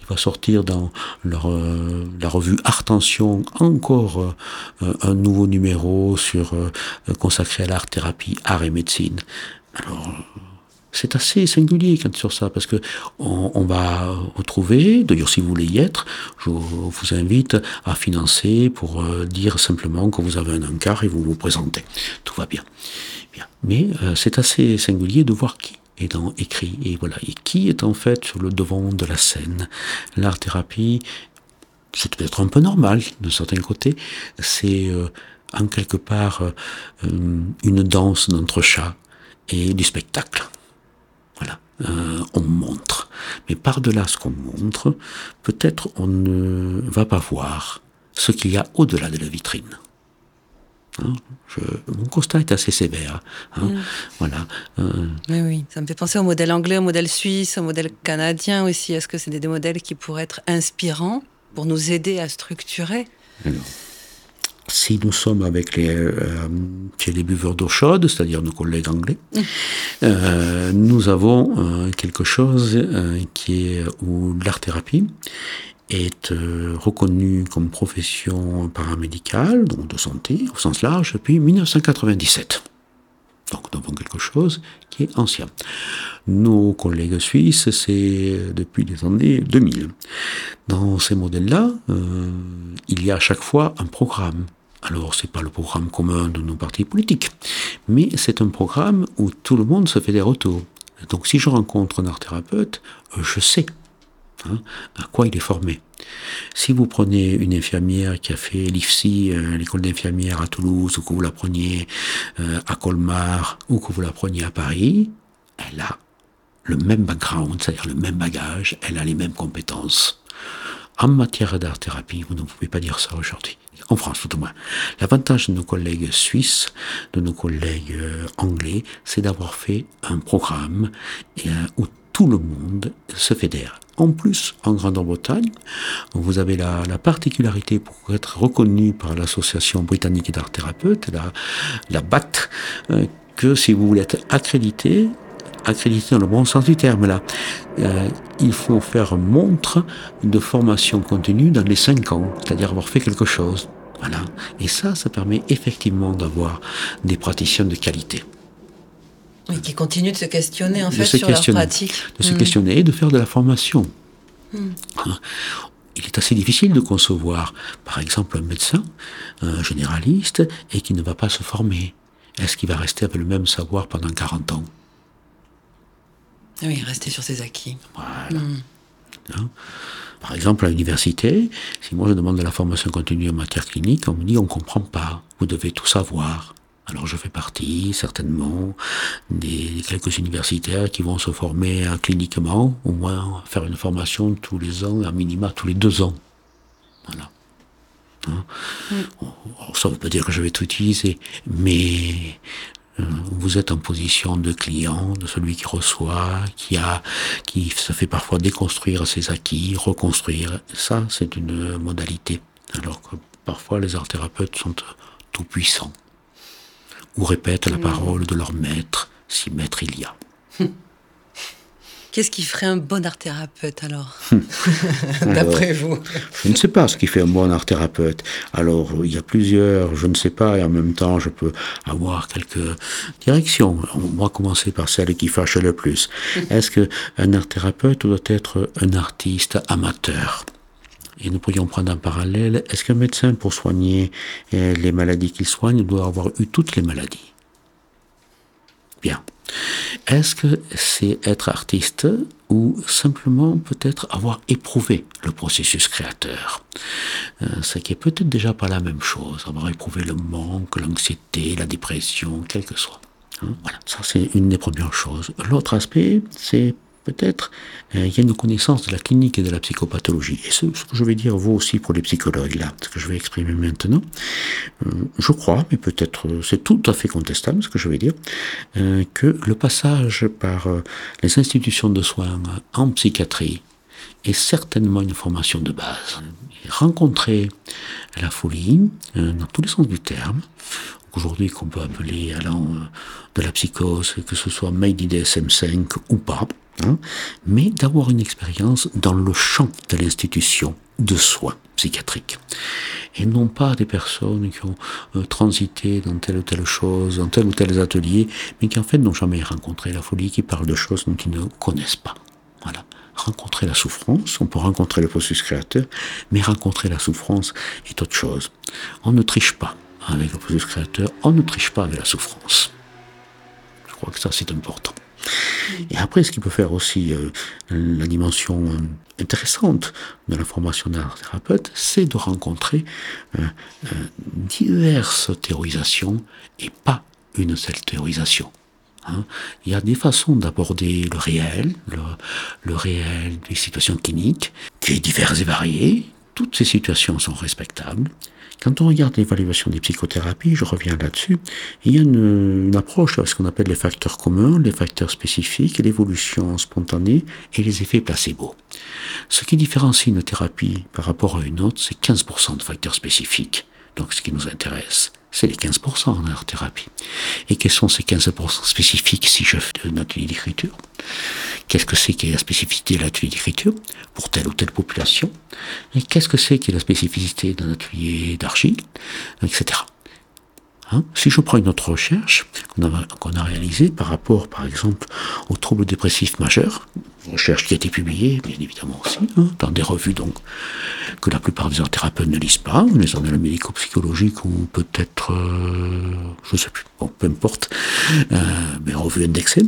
Speaker 2: il va sortir dans euh, la revue Artention encore euh, un nouveau numéro sur consacré à l'art thérapie, art et médecine. Alors, c'est assez singulier quand sur ça, parce que on, va retrouver, d'ailleurs si vous voulez y être, je vous invite à financer pour euh, dire simplement que vous avez un encart et vous vous présentez. Tout va bien. bien. Mais euh, c'est assez singulier de voir qui est dans écrit et voilà et qui est en fait sur le devant de la scène. L'art thérapie, c'est peut-être un peu normal de certains côtés. C'est euh, en quelque part une danse d'entre chats et du spectacle. Euh, on montre. Mais par-delà ce qu'on montre, peut-être on ne va pas voir ce qu'il y a au-delà de la vitrine. Hein, mon constat est assez sévère. Hein, mm. Voilà.
Speaker 1: Euh, oui, oui, ça me fait penser au modèle anglais, au modèle suisse, au modèle canadien aussi. Est-ce que c'est des, modèles qui pourraient être inspirants pour nous aider à structurer
Speaker 2: si nous sommes avec les, euh, les buveurs d'eau chaude, c'est-à-dire nos collègues anglais, mm. euh, nous avons euh, quelque chose euh, qui est où l'art-thérapie est reconnue comme profession paramédicale, donc de santé au sens large, depuis 1997. Donc nous avons quelque chose qui est ancien. Nos collègues suisses, c'est depuis les années 2000. Dans ces modèles-là, il y a à chaque fois un programme alors, c'est pas le programme commun de nos partis politiques, mais c'est un programme où tout le monde se fait des retours. Donc, si je rencontre un art thérapeute, je sais hein, à quoi il est formé. Si vous prenez une infirmière qui a fait l'IFSI, euh, l'école d'infirmière à Toulouse, ou que vous la preniez euh, à Colmar, ou que vous la preniez à Paris, elle a le même background, c'est-à-dire le même bagage, elle a les mêmes compétences. En matière d'art-thérapie, vous ne pouvez pas dire ça aujourd'hui. En France, tout au moins. L'avantage de nos collègues suisses, de nos collègues euh, anglais, c'est d'avoir fait un programme euh, où tout le monde se fédère. En plus, en Grande-Bretagne, vous avez la, particularité pour être reconnu par l'Association britannique d'art thérapeute, la, la BAT, euh, que si vous voulez être accrédité, accrédité dans le bon sens du terme là. Euh, il faut faire montre de formation continue dans les cinq ans, c'est-à-dire avoir fait quelque chose. Voilà. Et ça, ça permet effectivement d'avoir des praticiens de qualité.
Speaker 1: Et qui continuent de se questionner en fait sur leur pratique.
Speaker 2: De se hmm. questionner et de faire de la formation. Hmm. Hein. Il est assez difficile de concevoir, par exemple, un médecin, un généraliste, et qui ne va pas se former. Est-ce qu'il va rester avec le même savoir pendant 40 ans?
Speaker 1: Oui, rester sur ses acquis.
Speaker 2: Voilà. Hmm. Hein? Par exemple, à l'université, si moi je demande de la formation continue en matière clinique, on me dit on ne comprend pas, vous devez tout savoir. Alors je fais partie certainement des quelques universitaires qui vont se former cliniquement, au moins faire une formation tous les ans, à minima tous les deux ans. Voilà. Hein? Hmm. Ça ne veut pas dire que je vais tout utiliser, mais euh, vous êtes en position de client, de celui qui reçoit, qui a, qui se fait parfois déconstruire ses acquis, reconstruire. Ça, c'est une modalité. Alors que parfois les art thérapeutes sont tout puissants ou répètent la mmh. parole de leur maître, si maître il y a. [laughs]
Speaker 1: Qu'est-ce qui ferait un bon art thérapeute [laughs] alors, d'après vous
Speaker 2: Je ne sais pas ce qui fait un bon art thérapeute. Alors, il y a plusieurs, je ne sais pas, et en même temps, je peux avoir quelques directions. On va commencer par celle qui fâche le plus. Est-ce qu'un art thérapeute doit être un artiste amateur? Et nous pourrions prendre un parallèle. Est-ce qu'un médecin, pour soigner eh, les maladies qu'il soigne, doit avoir eu toutes les maladies? Bien. Est-ce que c'est être artiste ou simplement peut-être avoir éprouvé le processus créateur? Euh, Ce qui est peut-être déjà pas la même chose, avoir éprouvé le manque, l'anxiété, la dépression, quel que soit. Hein, voilà, ça c'est une des premières choses. L'autre aspect, c'est peut-être euh, il y a une connaissance de la clinique et de la psychopathologie. Et ce, que je vais dire vaut aussi pour les psychologues, là, ce que je vais exprimer maintenant. Euh, je crois, mais peut-être euh, c'est tout à fait contestable ce que je vais dire, que le passage par les institutions de soins en psychiatrie est certainement une formation de base. Rencontrer la folie, dans tous les sens du terme, aujourd'hui qu'on peut appeler allant de la psychose, que ce soit made DSM5 ou pas, Hein, mais d'avoir une expérience dans le champ de l'institution de soins psychiatriques. et non pas des personnes qui ont euh, transité dans telle ou telle chose, dans tel ou tel atelier, mais qui en fait n'ont jamais rencontré la folie, qui parlent de choses dont ils ne connaissent pas. Voilà. Rencontrer la souffrance, on peut rencontrer le processus créateur, mais rencontrer la souffrance est autre chose. On ne triche pas avec le processus créateur, on ne triche pas avec la souffrance. Je crois que ça c'est important. Et après, ce qui peut faire aussi euh, la dimension euh, intéressante de la formation d'un thérapeute, c'est de rencontrer euh, diverses théorisations et pas une seule théorisation. Hein. Il y a des façons d'aborder le réel, le, le, réel des situations cliniques, qui est divers et varié. Toutes ces situations sont respectables. Quand on regarde l'évaluation des psychothérapies, je reviens là-dessus, il y a une, approche à ce qu'on appelle les facteurs communs, les facteurs spécifiques, l'évolution spontanée et les effets placebo. Ce qui différencie une thérapie par rapport à une autre, c'est 15% de facteurs spécifiques. Donc ce qui nous intéresse, c'est les 15% en art thérapie. Et quels sont ces 15% spécifiques si je fais un atelier d'écriture? Qu'est-ce que c'est qui est la spécificité de l'atelier d'écriture? Pour telle ou telle population Et qu'est-ce que c'est qui est la spécificité d'un atelier d'archi Etc. Hein? Si je prends une autre recherche qu'on a réalisée par rapport, par exemple, aux troubles dépressifs majeurs, recherche qui a été publiée, bien évidemment aussi, hein, dans des revues donc que la plupart des thérapeutes ne lisent pas, les annales médico-psychologiques ou peut-être, euh, je ne sais plus, bon, peu importe, euh, mais revues indexées,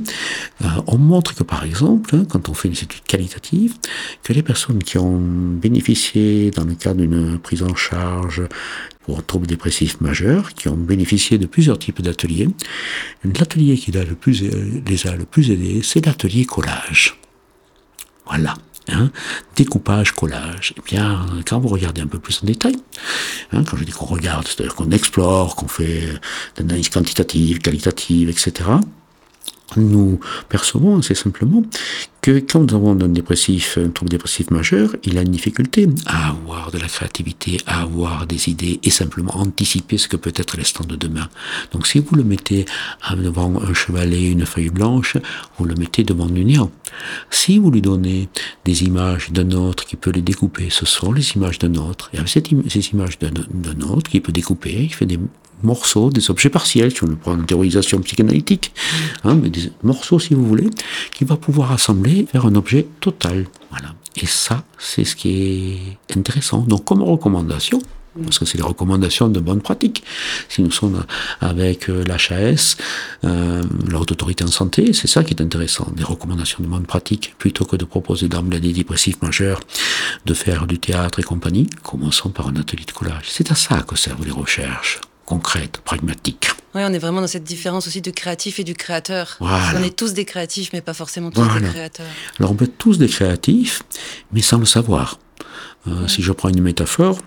Speaker 2: euh, on montre que par exemple, hein, quand on fait une étude qualitative, que les personnes qui ont bénéficié dans le cadre d'une prise en charge pour un trouble dépressif majeur, qui ont bénéficié de plusieurs types d'ateliers, l'atelier qui les a le plus aidés, c'est l'atelier collage. Voilà. Hein, découpage, collage. Eh bien, quand vous regardez un peu plus en détail, hein, quand je dis qu'on regarde, c'est-à-dire qu'on explore, qu'on fait des analyses quantitatives, qualitatives, etc., nous percevons, c'est simplement que quand nous avons un dépressif, un trouble dépressif majeur, il a une difficulté à avoir de la créativité, à avoir des idées et simplement anticiper ce que peut être l'instant de demain. Donc si vous le mettez devant un chevalet, une feuille blanche, vous le mettez devant du néant. Si vous lui donnez des images d'un autre qui peut les découper, ce sont les images d'un autre. Et avec ces images d'un autre qui peut découper, il fait des morceaux, des objets partiels, si on le prend en théorisation psychanalytique, hein, mais des morceaux si vous voulez, qui va pouvoir assembler vers un objet total. Voilà. Et ça, c'est ce qui est intéressant. Donc comme recommandation, parce que c'est les recommandations de bonne pratique. Si nous sommes avec euh, l'HAS, euh, la Haute Autorité en Santé, c'est ça qui est intéressant, des recommandations de bonne pratique, plutôt que de proposer d'emblée des dépressifs majeurs, de faire du théâtre et compagnie, commençons par un atelier de collage. C'est à ça que servent les recherches concrète, pragmatique.
Speaker 3: Oui, on est vraiment dans cette différence aussi du créatif et du créateur. On est tous des créatifs, mais pas forcément tous des créateurs.
Speaker 2: Alors on peut être tous des créatifs, mais sans le savoir. Euh, si je prends une métaphore,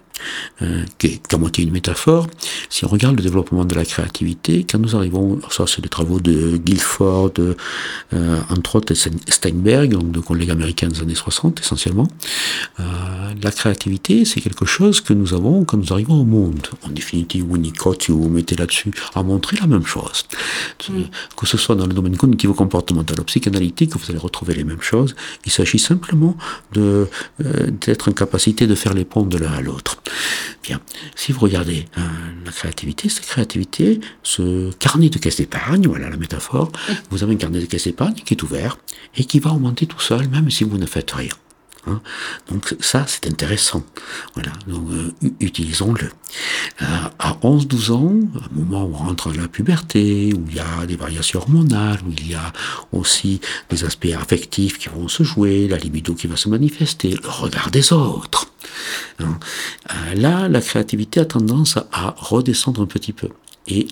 Speaker 2: euh, qui est qu'à moitié une métaphore, si on regarde le développement de la créativité, quand nous arrivons, ça c'est des travaux de Guilford, euh, entre autres Steinberg, donc de collègues américains des années 60 essentiellement, euh, la créativité c'est quelque chose que nous avons quand nous arrivons au monde. En définitive, Winnicott, si vous vous mettez là-dessus, a montré la même chose. Mm. Que ce soit dans le domaine cognitivo-comportemental ou psychanalytique, vous allez retrouver les mêmes choses. Il s'agit simplement de d'être en capacité de faire les ponts de l'un à l'autre. Bien, si vous regardez hein, la créativité, cette créativité, ce carnet de caisse d'épargne, voilà la métaphore, [laughs] vous avez un carnet de caisse d'épargne qui est ouvert et qui va augmenter tout seul, même si vous ne faites rien. Hein. Donc ça, c'est intéressant. Voilà, donc euh, utilisons-le. Euh, à 11-12 ans, au moment où on rentre dans la puberté, où il y a des variations hormonales, où il y a aussi des aspects affectifs qui vont se jouer, la libido qui va se manifester, le regard des autres. Hein. Là, la créativité a tendance à redescendre un petit peu. Et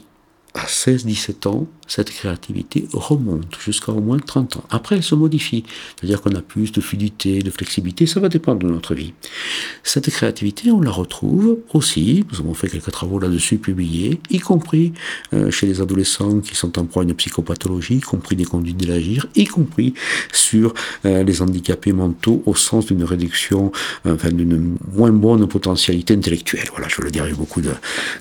Speaker 2: à 16-17 ans, cette créativité remonte jusqu'à au moins 30 ans. Après, elle se modifie. C'est-à-dire qu'on a plus de fluidité, de flexibilité, ça va dépendre de notre vie. Cette créativité, on la retrouve aussi, nous avons fait quelques travaux là-dessus publiés, y compris euh, chez les adolescents qui sont en proie à une psychopathologie, y compris des conduites de l'agir, y compris sur euh, les handicapés mentaux au sens d'une réduction, euh, enfin d'une moins bonne potentialité intellectuelle. Voilà, je veux le dire avec beaucoup de,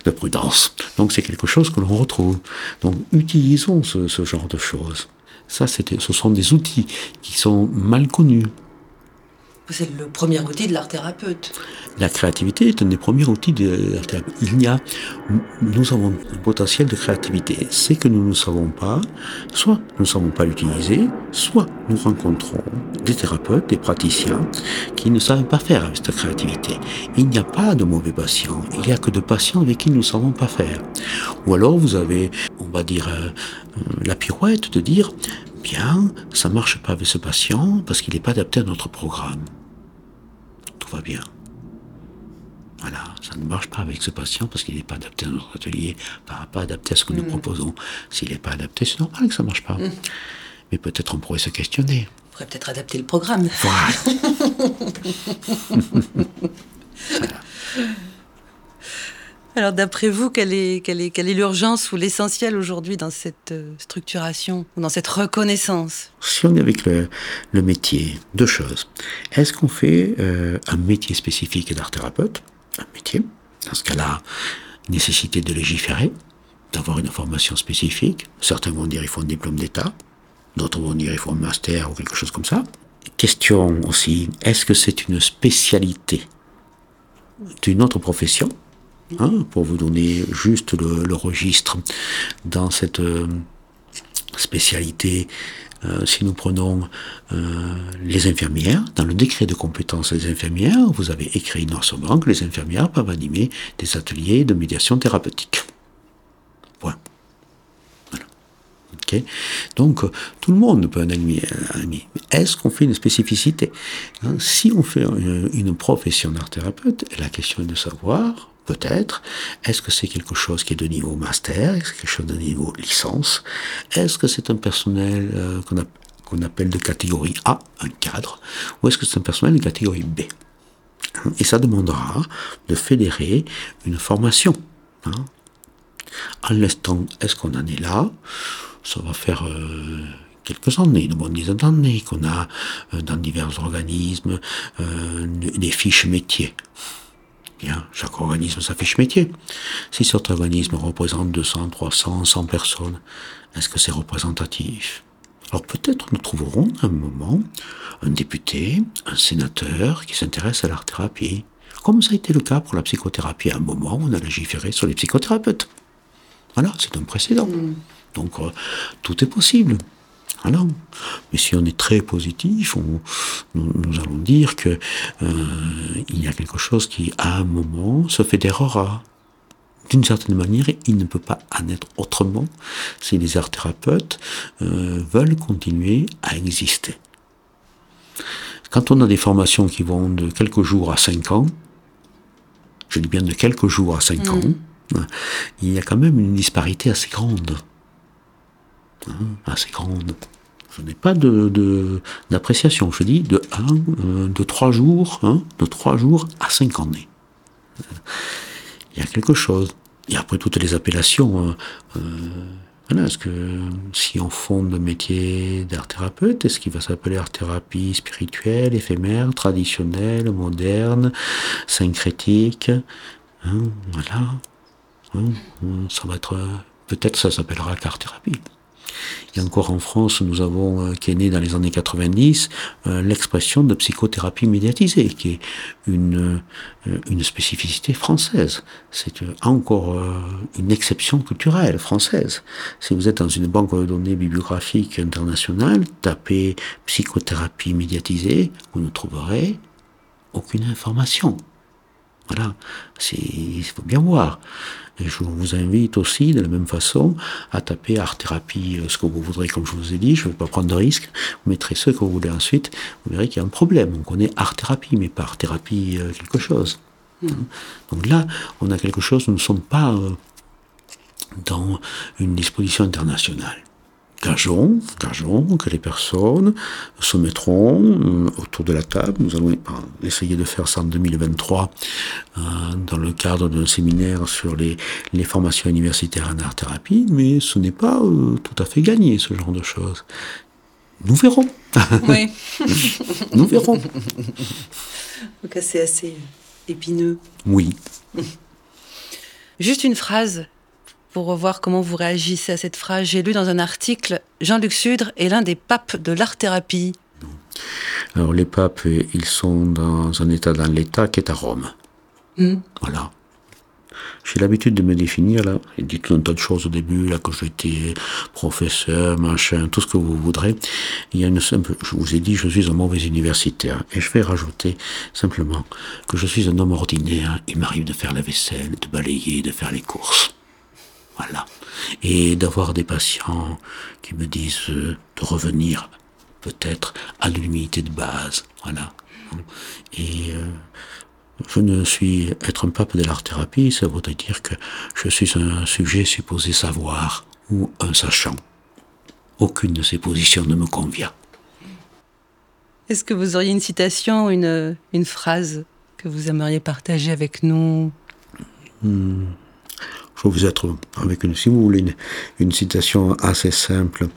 Speaker 2: de prudence. Donc c'est quelque chose que l'on retrouve. Donc utilise ce, genre de choses. Ce sont des outils qui sont mal connus.
Speaker 3: C'est le premier outil de l'art thérapeute.
Speaker 2: La créativité est un des premiers outils de l'art thérapeute. Il y a, nous avons un potentiel de créativité. C'est que nous ne savons pas, soit nous ne savons pas l'utiliser, soit nous rencontrons des thérapeutes, des praticiens qui ne savent pas faire avec cette créativité. Il n'y a pas de mauvais patients. Il n'y a que de patients avec qui nous ne savons pas faire. Ou alors vous avez, on va dire, euh, la pirouette de dire, bien, ça marche pas avec ce patient parce qu'il n'est pas adapté à notre programme va bien. Voilà, ça ne marche pas avec ce patient parce qu'il n'est pas adapté à notre atelier, pas adapté à ce que nous mm. proposons. S'il n'est pas adapté, c'est normal que ça ne marche pas. Mm. Mais peut-être on pourrait se questionner.
Speaker 3: On pourrait peut-être adapter le programme.
Speaker 2: voilà. [laughs]
Speaker 3: Alors d'après vous, quelle est, l'urgence ou l'essentiel aujourd'hui dans cette euh, structuration, ou dans cette reconnaissance?
Speaker 2: Si on est avec le, le métier, deux choses. Est-ce qu'on fait euh, un métier spécifique d'art thérapeute? Un métier Dans ce cas-là, nécessité de légiférer, d'avoir une formation spécifique. Certains vont dire qu'il faut un diplôme d'État, d'autres vont dire qu'il faut un master ou quelque chose comme ça. Question aussi, est-ce que c'est une spécialité d'une autre profession? Hein, pour vous donner juste le, registre dans cette euh, spécialité. Euh, si nous prenons euh, les infirmières, dans le décret de compétences des infirmières, vous avez écrit noir sur blanc que les infirmières peuvent animer des ateliers de médiation thérapeutique. Point. Voilà. Donc, tout le monde peut en animer. Est-ce qu'on fait une spécificité? Hein, Si on fait une profession d'art thérapeute, la question est de savoir Peut-être. Est-ce que c'est quelque chose qui est de niveau master? Est-ce quelque chose de niveau licence? Est-ce que c'est un personnel euh, qu'on appelle de catégorie A, un cadre Ou est-ce que c'est un personnel de catégorie B? Et ça demandera de fédérer une formation. Hein. En l'instant, est-ce qu'on en est là? Ça va faire... Euh, quelques années, une bonne dizaine d'années, qu'on a euh, dans divers organismes des fiches métiers. Bien, chaque organisme s'affiche métier. Si cet organisme représente 200, 300, 100 personnes, est-ce que c'est représentatif? Alors peut-être nous trouverons à un moment un député, un sénateur qui s'intéresse à l'art thérapie, comme ça a été le cas pour la psychothérapie à un moment où on a légiféré sur les psychothérapeutes. Voilà, c'est un précédent. Mm. Donc euh, tout est possible. Alors, mais si on est très positif, nous, allons dire que euh, il y a quelque chose qui, à un moment, se fédérera. D'une certaine manière, il ne peut pas en être autrement si les arts thérapeutes euh, veulent continuer à exister. Quand on a des formations qui vont de quelques jours à cinq ans, je dis bien de quelques jours à cinq ans, mm. il y a quand même une disparité assez grande. Hein, assez grande. Je n'ai pas de, d'appréciation. Je dis de 1, euh, de 3 jours, hein, de 3 jours à 5 années. Il y a quelque chose. Et après toutes les appellations, hein, euh, est-ce que si on fonde le métier d'art thérapeute, est-ce qu'il va s'appeler art thérapie spirituelle, éphémère, traditionnelle, moderne, syncrétique hein, Voilà. Hein, ça va être. Peut-être ça s'appellera art thérapie. Et encore en France, nous avons, euh, qui est né dans les années 90, euh, l'expression de psychothérapie médiatisée, qui est une, euh, une spécificité française. C'est encore une exception culturelle française. Si vous êtes dans une banque de données bibliographique internationale, tapez psychothérapie médiatisée, vous ne trouverez aucune information. Voilà, il faut bien voir. Et je vous invite aussi, de la même façon, à taper art thérapie, euh, ce que vous voudrez, comme je vous ai dit. Je ne vais pas prendre de risque. Vous mettrez ce que vous voulez ensuite. Vous verrez qu'il y a un problème. On connaît art thérapie, mais pas art thérapie euh, quelque chose. Hmm. Donc là, on a quelque chose, nous ne sommes pas euh, dans une disposition internationale. Gageons, gageons que les personnes se mettront euh, autour de la table. Nous allons essayer de faire ça en 2023 euh, dans le cadre d'un séminaire sur les, les, formations universitaires en art-thérapie, mais ce n'est pas euh, tout à fait gagné, ce genre de choses. Nous verrons.
Speaker 3: Oui. [laughs]
Speaker 2: Nous verrons.
Speaker 3: Donc c'est assez épineux.
Speaker 2: Oui.
Speaker 3: Juste une phrase pour voir comment vous réagissez à cette phrase. J'ai lu dans un article Jean-Luc Sudre est l'un des papes de l'art-thérapie.
Speaker 2: Alors les papes, ils sont dans un état dans l'état qui est à Rome.
Speaker 3: Hmm.
Speaker 2: Voilà. J'ai l'habitude de me définir là. J'ai dit tout un tas de choses au début là que j'étais professeur, machin, tout ce que vous voudrez. Il y a une simple. Je vous ai dit, je suis un mauvais universitaire et je vais rajouter simplement que je suis un homme ordinaire. Il m'arrive de faire la vaisselle, de balayer, de faire les courses. Voilà. Et d'avoir des patients qui me disent euh, de revenir peut-être à l'humilité de base. Voilà. Et euh, je ne suis être un pape de l'art-thérapie, ça voudrait dire que je suis un sujet supposé savoir ou un sachant. Aucune de ces positions ne me convient.
Speaker 3: Est-ce que vous auriez une citation, une, une phrase que vous aimeriez partager avec nous?
Speaker 2: Hmm. Je vous être avec une, si vous voulez, une, citation assez simple,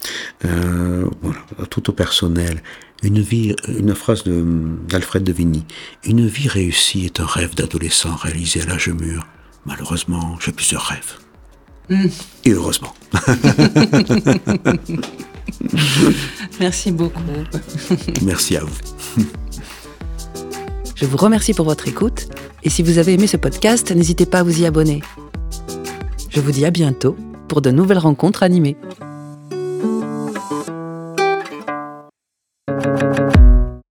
Speaker 2: euh, voilà, tout au personnel. Une vie, une phrase d'Alfred de, Vigny. Une vie réussie est un rêve d'adolescent réalisé à l'âge mûr. Malheureusement, j'ai plusieurs rêves. Hmm. Et heureusement. [laughs]
Speaker 3: Merci beaucoup.
Speaker 2: Merci à vous.
Speaker 1: Je vous remercie pour votre écoute et si vous avez aimé ce podcast, n'hésitez pas à vous y abonner. Je vous dis à bientôt pour de nouvelles rencontres animées.